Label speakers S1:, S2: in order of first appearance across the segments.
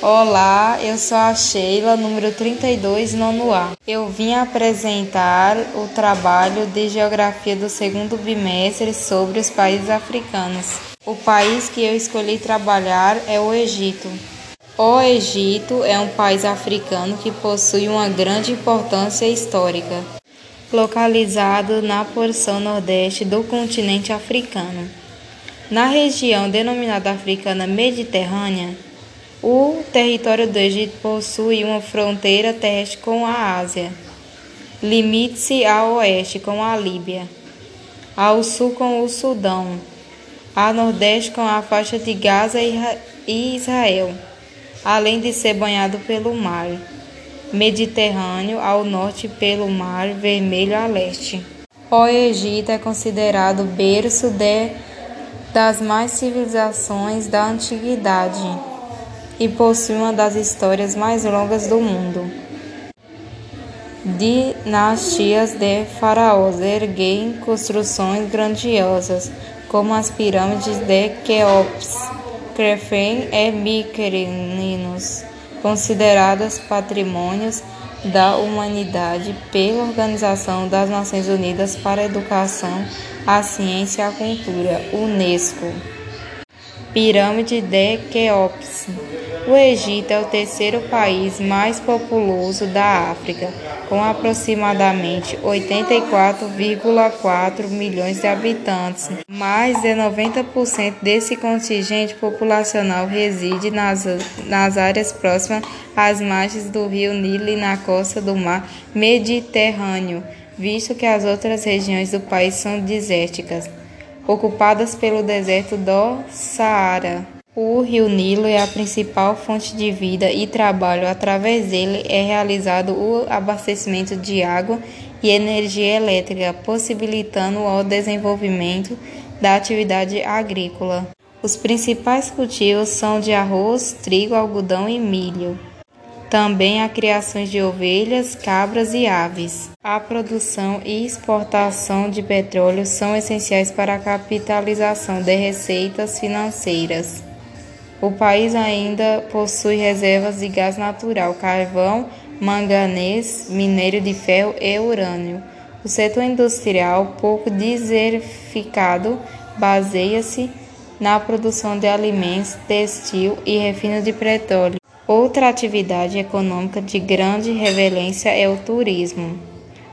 S1: Olá, eu sou a Sheila, número 32, nono A. Eu vim apresentar o trabalho de Geografia do segundo bimestre sobre os países africanos. O país que eu escolhi trabalhar é o Egito. O Egito é um país africano que possui uma grande importância histórica, localizado na porção nordeste do continente africano. Na região denominada Africana Mediterrânea, o território do Egito possui uma fronteira terrestre com a Ásia. Limite-se a oeste com a Líbia, ao sul com o Sudão, a nordeste com a faixa de Gaza e Israel, além de ser banhado pelo mar Mediterrâneo ao norte pelo mar Vermelho a leste. O Egito é considerado berço de, das mais civilizações da antiguidade e possui uma das histórias mais longas do mundo. Dinastias de faraós erguem construções grandiosas, como as pirâmides de Queops, Crefen e Mykonos, consideradas patrimônios da humanidade pela Organização das Nações Unidas para a Educação, a Ciência e a Cultura, UNESCO. Pirâmide de Queops o Egito é o terceiro país mais populoso da África, com aproximadamente 84,4 milhões de habitantes. Mais de 90% desse contingente populacional reside nas, nas áreas próximas às margens do rio Nilo e na costa do mar Mediterrâneo, visto que as outras regiões do país são desérticas, ocupadas pelo deserto do Saara. O rio Nilo é a principal fonte de vida e trabalho. Através dele é realizado o abastecimento de água e energia elétrica, possibilitando o desenvolvimento da atividade agrícola. Os principais cultivos são de arroz, trigo, algodão e milho. Também há criações de ovelhas, cabras e aves. A produção e exportação de petróleo são essenciais para a capitalização de receitas financeiras. O país ainda possui reservas de gás natural, carvão, manganês, minério de ferro e urânio. O setor industrial, pouco diversificado, baseia-se na produção de alimentos, textil e refino de petróleo. Outra atividade econômica de grande relevância é o turismo.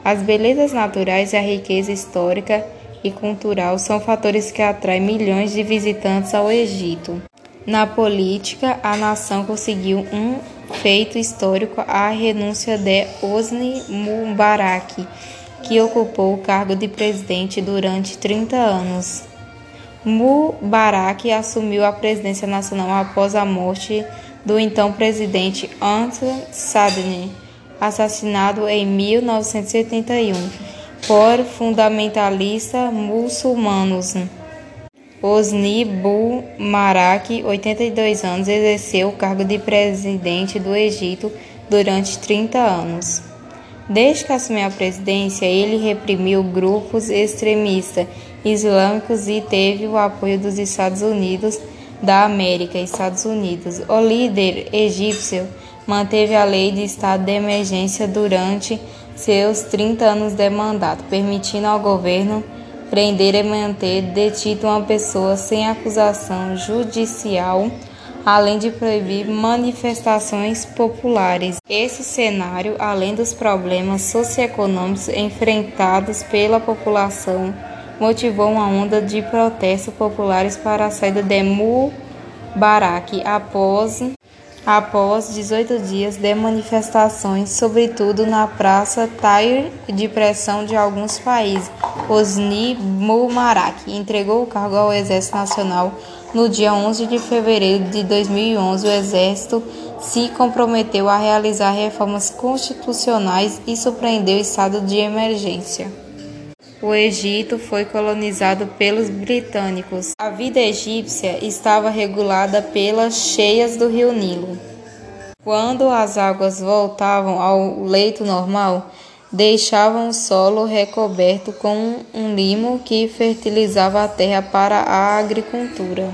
S1: As belezas naturais e a riqueza histórica e cultural são fatores que atraem milhões de visitantes ao Egito. Na política, a nação conseguiu um feito histórico, a renúncia de Hosni Mubarak, que ocupou o cargo de presidente durante 30 anos. Mubarak assumiu a presidência nacional após a morte do então presidente Anton Sadni, assassinado em 1971 por fundamentalistas muçulmanos. Hosni Mubarak, 82 anos, exerceu o cargo de presidente do Egito durante 30 anos. Desde que assumiu a presidência, ele reprimiu grupos extremistas islâmicos e teve o apoio dos Estados Unidos da América, Estados Unidos. O líder egípcio manteve a lei de estado de emergência durante seus 30 anos de mandato, permitindo ao governo prender e manter detida uma pessoa sem acusação judicial, além de proibir manifestações populares. Esse cenário, além dos problemas socioeconômicos enfrentados pela população, motivou uma onda de protestos populares para a saída de Mubarak após após 18 dias de manifestações, sobretudo na Praça Tahrir de pressão de alguns países. Hosni Mubarak entregou o cargo ao Exército Nacional no dia 11 de fevereiro de 2011. O Exército se comprometeu a realizar reformas constitucionais e surpreendeu o estado de emergência o Egito foi colonizado pelos britânicos. A vida egípcia estava regulada pelas cheias do rio Nilo. Quando as águas voltavam ao leito normal, deixavam o solo recoberto com um limo que fertilizava a terra para a agricultura.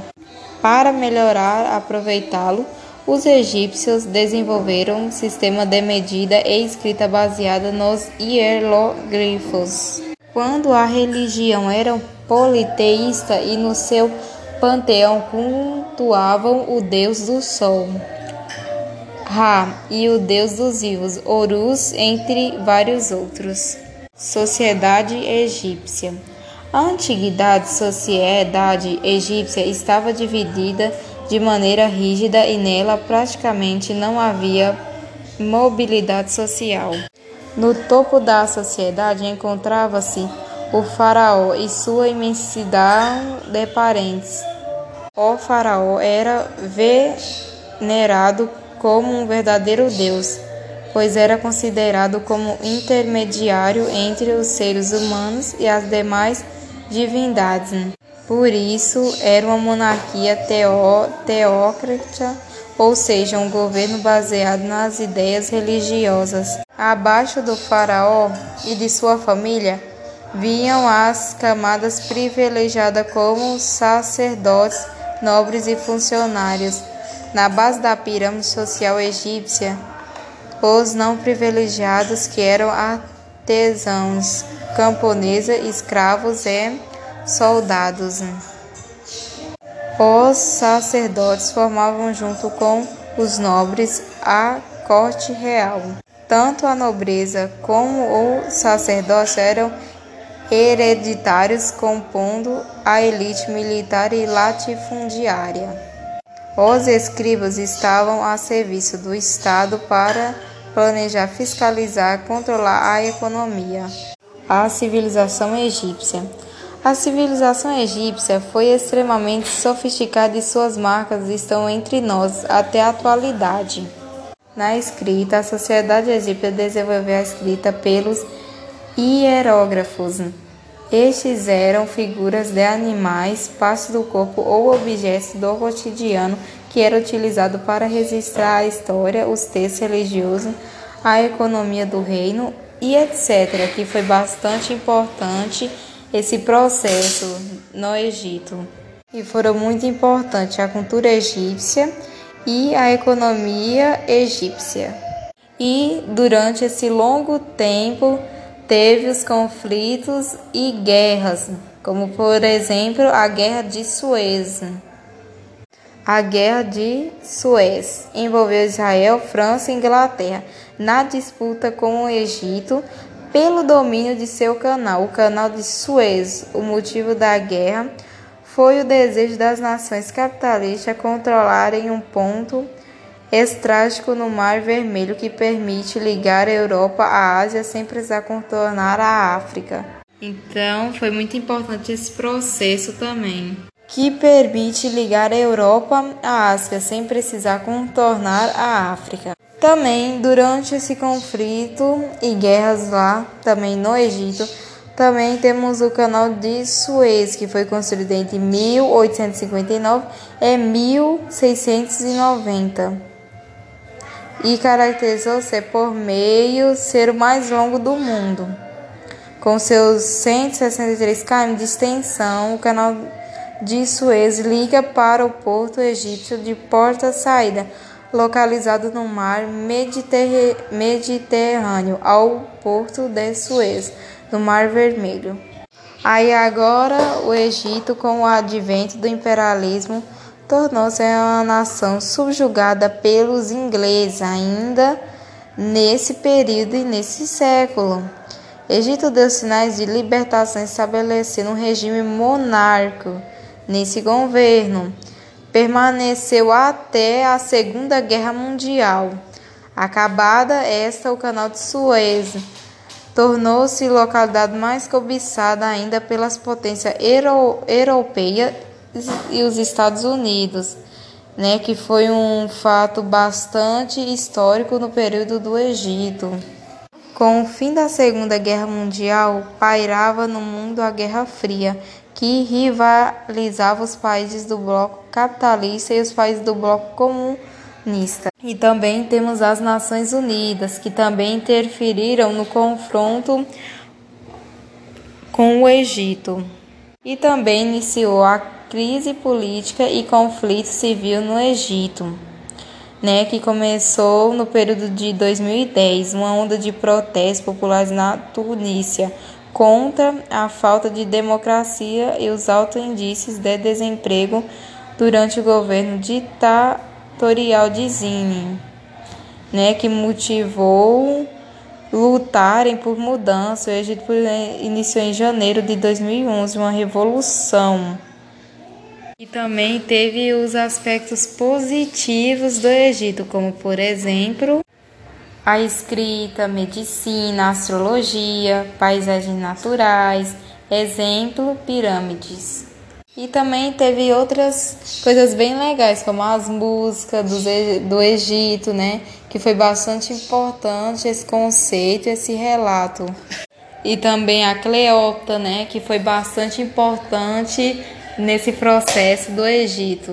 S1: Para melhorar aproveitá-lo, os egípcios desenvolveram um sistema de medida e escrita baseada nos hieroglifos. Quando a religião era politeísta e no seu panteão cultuavam o deus do sol, Ra, e o deus dos vivos, Horus, entre vários outros. Sociedade egípcia. A antiguidade sociedade egípcia estava dividida de maneira rígida e nela praticamente não havia mobilidade social. No topo da sociedade encontrava-se o faraó e sua imensidade de parentes. O faraó era venerado como um verdadeiro deus, pois era considerado como intermediário entre os seres humanos e as demais divindades. Por isso, era uma monarquia teó teócrata, ou seja, um governo baseado nas ideias religiosas. Abaixo do faraó e de sua família, vinham as camadas privilegiadas como sacerdotes, nobres e funcionários. Na base da pirâmide social egípcia, os não privilegiados, que eram artesãos, camponesa, escravos e soldados. Os sacerdotes formavam junto com os nobres a corte real. Tanto a nobreza como o sacerdócio eram hereditários, compondo a elite militar e latifundiária. Os escribas estavam a serviço do Estado para planejar, fiscalizar, controlar a economia. A civilização egípcia. A civilização egípcia foi extremamente sofisticada e suas marcas estão entre nós até a atualidade. Na escrita, a sociedade egípcia desenvolveu a escrita pelos hierógrafos. Estes eram figuras de animais, partes do corpo ou objetos do cotidiano que era utilizado para registrar a história, os textos religiosos, a economia do reino e etc., que foi bastante importante esse processo no Egito. E foram muito importantes a cultura egípcia e a economia egípcia. E durante esse longo tempo teve os conflitos e guerras, como por exemplo a Guerra de Suez. A Guerra de Suez envolveu Israel, França e Inglaterra na disputa com o Egito pelo domínio de seu canal, o Canal de Suez. O motivo da guerra foi o desejo das nações capitalistas controlarem um ponto estratégico no Mar Vermelho que permite ligar a Europa à Ásia sem precisar contornar a África. Então, foi muito importante esse processo também que permite ligar a Europa à Ásia sem precisar contornar a África. Também durante esse conflito e guerras lá, também no Egito, também temos o canal de Suez, que foi construído entre 1859 e 1690 e caracterizou-se por meio ser o mais longo do mundo. Com seus 163 km de extensão, o canal de Suez liga para o porto egípcio de Porta Saída, localizado no mar Mediterrâneo, ao porto de Suez, no Mar Vermelho. Aí agora o Egito, com o advento do imperialismo, tornou-se uma nação subjugada pelos ingleses ainda nesse período e nesse século. Egito deu sinais de libertação estabelecendo um regime monárquico nesse governo. Permaneceu até a Segunda Guerra Mundial. Acabada esta, o Canal de Suez tornou-se localidade mais cobiçada ainda pelas potências euro europeias e os Estados Unidos, né, que foi um fato bastante histórico no período do Egito. Com o fim da Segunda Guerra Mundial, pairava no mundo a Guerra Fria, que rivalizava os países do bloco capitalista e os países do bloco comunista. E também temos as Nações Unidas, que também interferiram no confronto com o Egito. E também iniciou a crise política e conflito civil no Egito. né, que começou no período de 2010, uma onda de protestos populares na Tunísia contra a falta de democracia e os altos índices de desemprego durante o governo ditatorial de Zine, né, que motivou lutarem por mudança. O Egito iniciou em janeiro de 2011 uma revolução. E também teve os aspectos positivos do Egito, como por exemplo a escrita, medicina, astrologia, paisagens naturais, exemplo, pirâmides. E também teve outras coisas bem legais, como as músicas do, do Egito, né? Que foi bastante importante esse conceito, esse relato. E também a Cleópatra, né? Que foi bastante importante nesse processo do Egito.